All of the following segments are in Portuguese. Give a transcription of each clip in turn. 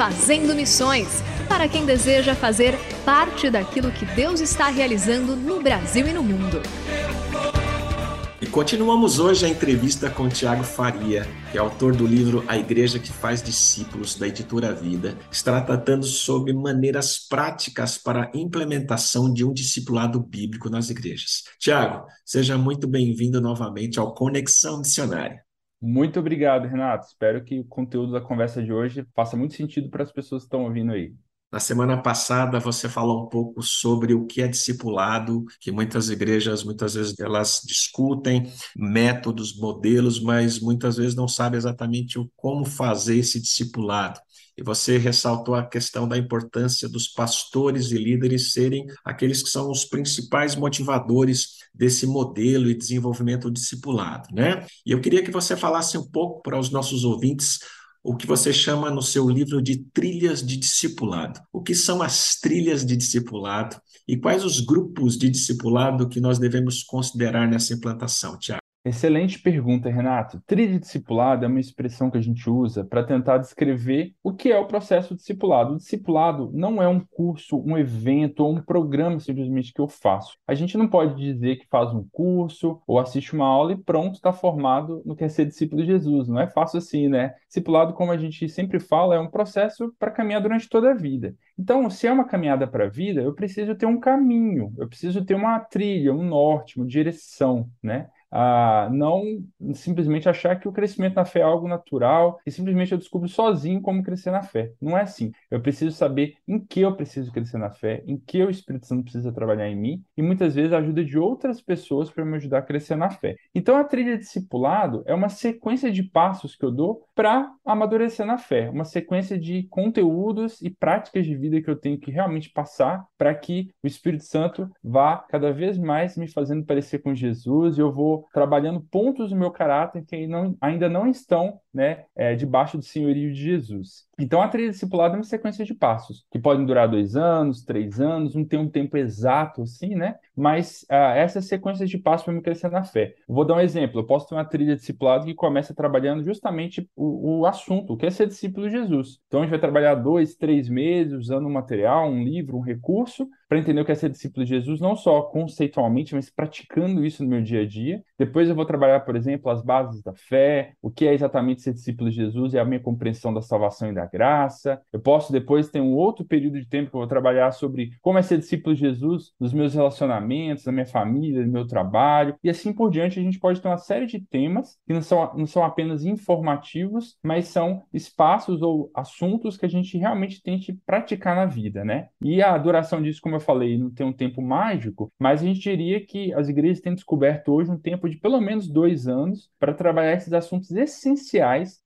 Fazendo Missões para quem deseja fazer parte daquilo que Deus está realizando no Brasil e no mundo. E continuamos hoje a entrevista com Tiago Faria, que é autor do livro A Igreja que Faz Discípulos, da editora Vida, que está tratando sobre maneiras práticas para a implementação de um discipulado bíblico nas igrejas. Tiago, seja muito bem-vindo novamente ao Conexão Missionária. Muito obrigado, Renato. Espero que o conteúdo da conversa de hoje faça muito sentido para as pessoas que estão ouvindo aí. Na semana passada você falou um pouco sobre o que é discipulado, que muitas igrejas muitas vezes elas discutem métodos, modelos, mas muitas vezes não sabem exatamente o como fazer esse discipulado. E você ressaltou a questão da importância dos pastores e líderes serem aqueles que são os principais motivadores desse modelo e desenvolvimento discipulado, né? E eu queria que você falasse um pouco para os nossos ouvintes o que você chama no seu livro de trilhas de discipulado. O que são as trilhas de discipulado e quais os grupos de discipulado que nós devemos considerar nessa implantação, Tiago? Excelente pergunta, Renato. Trilha discipulado é uma expressão que a gente usa para tentar descrever o que é o processo discipulado. O discipulado não é um curso, um evento ou um programa simplesmente que eu faço. A gente não pode dizer que faz um curso ou assiste uma aula e pronto, está formado no que é ser discípulo de Jesus. Não é fácil assim, né? Discipulado, como a gente sempre fala, é um processo para caminhar durante toda a vida. Então, se é uma caminhada para a vida, eu preciso ter um caminho, eu preciso ter uma trilha, um norte, uma direção, né? A não simplesmente achar que o crescimento na fé é algo natural e simplesmente eu descubro sozinho como crescer na fé. Não é assim. Eu preciso saber em que eu preciso crescer na fé, em que o Espírito Santo precisa trabalhar em mim e muitas vezes a ajuda de outras pessoas para me ajudar a crescer na fé. Então a trilha discipulado é uma sequência de passos que eu dou para amadurecer na fé, uma sequência de conteúdos e práticas de vida que eu tenho que realmente passar para que o Espírito Santo vá cada vez mais me fazendo parecer com Jesus e eu vou trabalhando pontos do meu caráter que não, ainda não estão né, é, debaixo do senhorio de Jesus. Então, a trilha discipulada é uma sequência de passos, que podem durar dois anos, três anos, não tem um tempo exato assim, né? Mas uh, essas sequências de passos para me crescer na fé. vou dar um exemplo. Eu posso ter uma trilha discipulada que começa trabalhando justamente o, o assunto, o que é ser discípulo de Jesus. Então, a gente vai trabalhar dois, três meses usando um material, um livro, um recurso, para entender o que é ser discípulo de Jesus, não só conceitualmente, mas praticando isso no meu dia a dia. Depois eu vou trabalhar, por exemplo, as bases da fé, o que é exatamente ser discípulo de Jesus e a minha compreensão da salvação e da graça. Eu posso depois ter um outro período de tempo que eu vou trabalhar sobre como é ser discípulo de Jesus nos meus relacionamentos, na minha família, no meu trabalho, e assim por diante. A gente pode ter uma série de temas que não são, não são apenas informativos, mas são espaços ou assuntos que a gente realmente tente praticar na vida, né? E a duração disso, como eu falei, não tem um tempo mágico, mas a gente diria que as igrejas têm descoberto hoje um tempo de pelo menos dois anos para trabalhar esses assuntos essenciais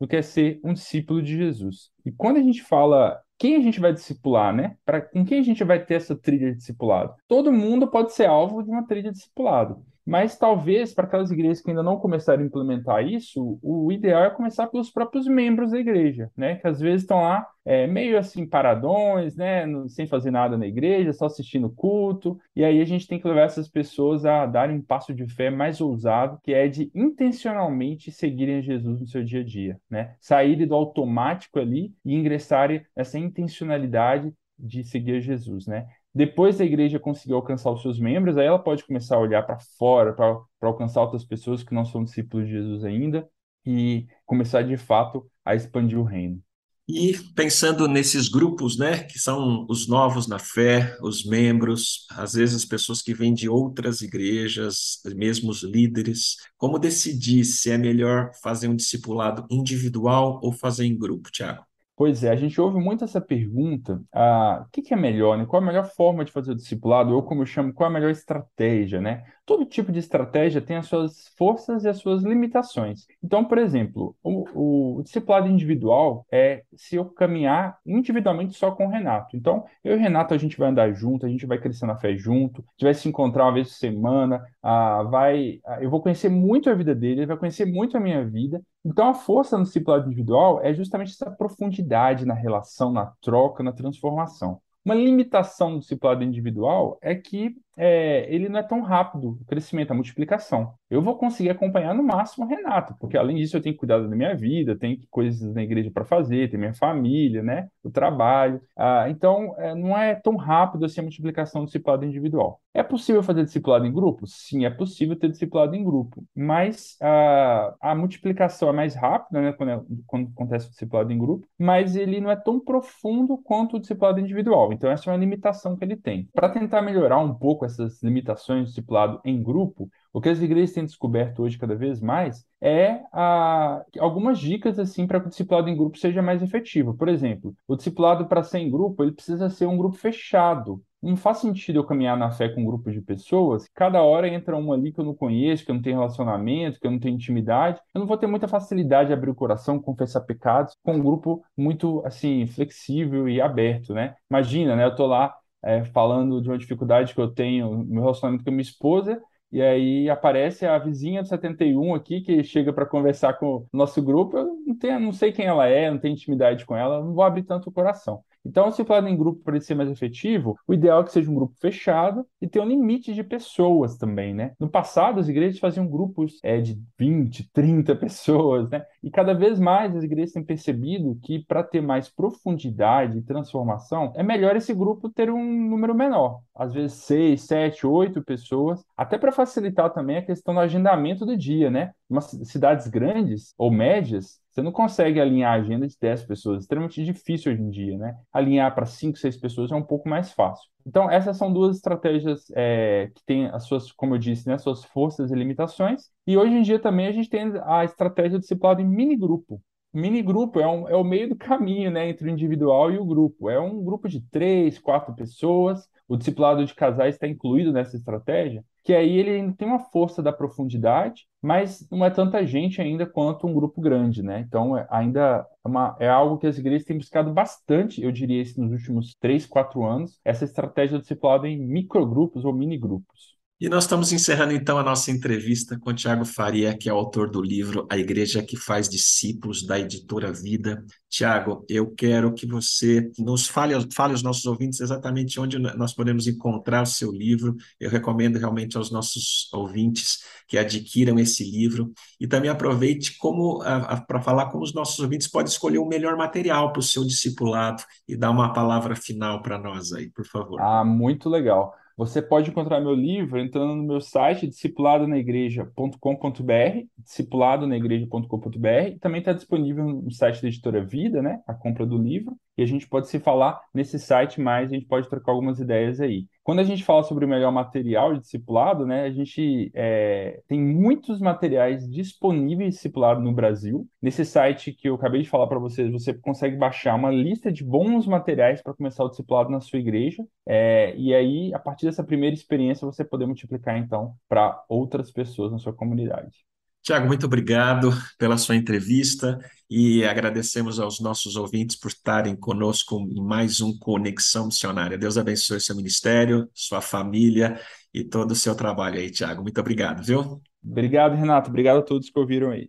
do que é ser um discípulo de Jesus. E quando a gente fala quem a gente vai discipular, né? Com quem a gente vai ter essa trilha de discipulado? Todo mundo pode ser alvo de uma trilha de discipulado. Mas talvez para aquelas igrejas que ainda não começaram a implementar isso, o ideal é começar pelos próprios membros da igreja, né? Que às vezes estão lá é, meio assim paradões, né? Sem fazer nada na igreja, só assistindo culto. E aí a gente tem que levar essas pessoas a darem um passo de fé mais ousado, que é de intencionalmente seguirem Jesus no seu dia a dia, né? Saírem do automático ali e ingressarem nessa intencionalidade de seguir Jesus, né? Depois da igreja conseguir alcançar os seus membros, aí ela pode começar a olhar para fora, para alcançar outras pessoas que não são discípulos de Jesus ainda e começar de fato a expandir o reino. E pensando nesses grupos, né, que são os novos na fé, os membros, às vezes as pessoas que vêm de outras igrejas, mesmo os líderes, como decidir se é melhor fazer um discipulado individual ou fazer em grupo, Tiago? Pois é, a gente ouve muito essa pergunta: ah, o que, que é melhor, né? Qual a melhor forma de fazer o discipulado? Ou como eu chamo, qual a melhor estratégia, né? Todo tipo de estratégia tem as suas forças e as suas limitações. Então, por exemplo, o, o discipulado individual é se eu caminhar individualmente só com o Renato. Então, eu e o Renato, a gente vai andar junto, a gente vai crescer na fé junto, a gente vai se encontrar uma vez por semana, ah, vai, ah, eu vou conhecer muito a vida dele, ele vai conhecer muito a minha vida, então, a força no discipulado individual é justamente essa profundidade na relação, na troca, na transformação. Uma limitação do discipulado individual é que é, ele não é tão rápido, o crescimento, a multiplicação. Eu vou conseguir acompanhar no máximo o Renato, porque além disso eu tenho cuidar da minha vida, tenho coisas na igreja para fazer, tem minha família, né, o trabalho. Ah, então, é, não é tão rápido assim a multiplicação do discipulado individual. É possível fazer discipulado em grupo? Sim, é possível ter discipulado em grupo, mas ah, a multiplicação é mais rápida, né, quando, é, quando acontece o discipulado em grupo, mas ele não é tão profundo quanto o discipulado individual. Então, essa é uma limitação que ele tem. Para tentar melhorar um pouco pouco essas limitações do discipulado em grupo, o que as igrejas têm descoberto hoje cada vez mais é a, algumas dicas assim para que o discipulado em grupo seja mais efetivo. Por exemplo, o discipulado para ser em grupo, ele precisa ser um grupo fechado. Não faz sentido eu caminhar na fé com um grupo de pessoas, cada hora entra um ali que eu não conheço, que eu não tenho relacionamento, que eu não tenho intimidade. Eu não vou ter muita facilidade de abrir o coração, confessar pecados com um grupo muito assim flexível e aberto, né? Imagina, né? Eu tô lá é, falando de uma dificuldade que eu tenho no meu relacionamento com minha esposa, e aí aparece a vizinha do 71 aqui que chega para conversar com o nosso grupo. Eu não, tenho, não sei quem ela é, não tenho intimidade com ela, não vou abrir tanto o coração. Então, se falar em grupo para ele ser mais efetivo, o ideal é que seja um grupo fechado e ter um limite de pessoas também, né? No passado, as igrejas faziam grupos é, de 20, 30 pessoas, né? E cada vez mais as igrejas têm percebido que para ter mais profundidade e transformação, é melhor esse grupo ter um número menor. Às vezes seis, sete, oito pessoas, até para facilitar também a questão do agendamento do dia, né? Umas cidades grandes ou médias, você não consegue alinhar a agenda de 10 pessoas, é extremamente difícil hoje em dia, né? Alinhar para 5, 6 pessoas é um pouco mais fácil. Então, essas são duas estratégias é, que têm as suas, como eu disse, né, suas forças e limitações. E hoje em dia também a gente tem a estratégia discipulado em mini grupo. Mini grupo é, um, é o meio do caminho né, entre o individual e o grupo. É um grupo de três, quatro pessoas. O discipulado de casais está incluído nessa estratégia que aí ele tem uma força da profundidade, mas não é tanta gente ainda quanto um grupo grande, né? Então, é, ainda é, uma, é algo que as igrejas têm buscado bastante, eu diria, nos últimos três, quatro anos, essa estratégia de discipulado em microgrupos ou mini-grupos. E nós estamos encerrando então a nossa entrevista com Tiago Faria, que é autor do livro A Igreja que Faz Discípulos, da editora Vida. Tiago, eu quero que você nos fale, fale aos nossos ouvintes exatamente onde nós podemos encontrar o seu livro. Eu recomendo realmente aos nossos ouvintes que adquiram esse livro e também aproveite como para falar como os nossos ouvintes podem escolher o melhor material para o seu discipulado e dar uma palavra final para nós aí, por favor. Ah, muito legal. Você pode encontrar meu livro entrando no meu site discipuladonaigreja.com.br, discipuladonaigreja.com.br, também está disponível no site da Editora Vida, né, a compra do livro, e a gente pode se falar nesse site mais, a gente pode trocar algumas ideias aí. Quando a gente fala sobre o melhor material de discipulado, né, a gente é, tem muitos materiais disponíveis de discipulado no Brasil. Nesse site que eu acabei de falar para vocês, você consegue baixar uma lista de bons materiais para começar o discipulado na sua igreja. É, e aí, a partir dessa primeira experiência, você poder multiplicar então para outras pessoas na sua comunidade. Tiago, muito obrigado pela sua entrevista e agradecemos aos nossos ouvintes por estarem conosco em mais um Conexão Missionária. Deus abençoe seu ministério, sua família e todo o seu trabalho aí, Tiago. Muito obrigado, viu? Obrigado, Renato. Obrigado a todos que ouviram aí.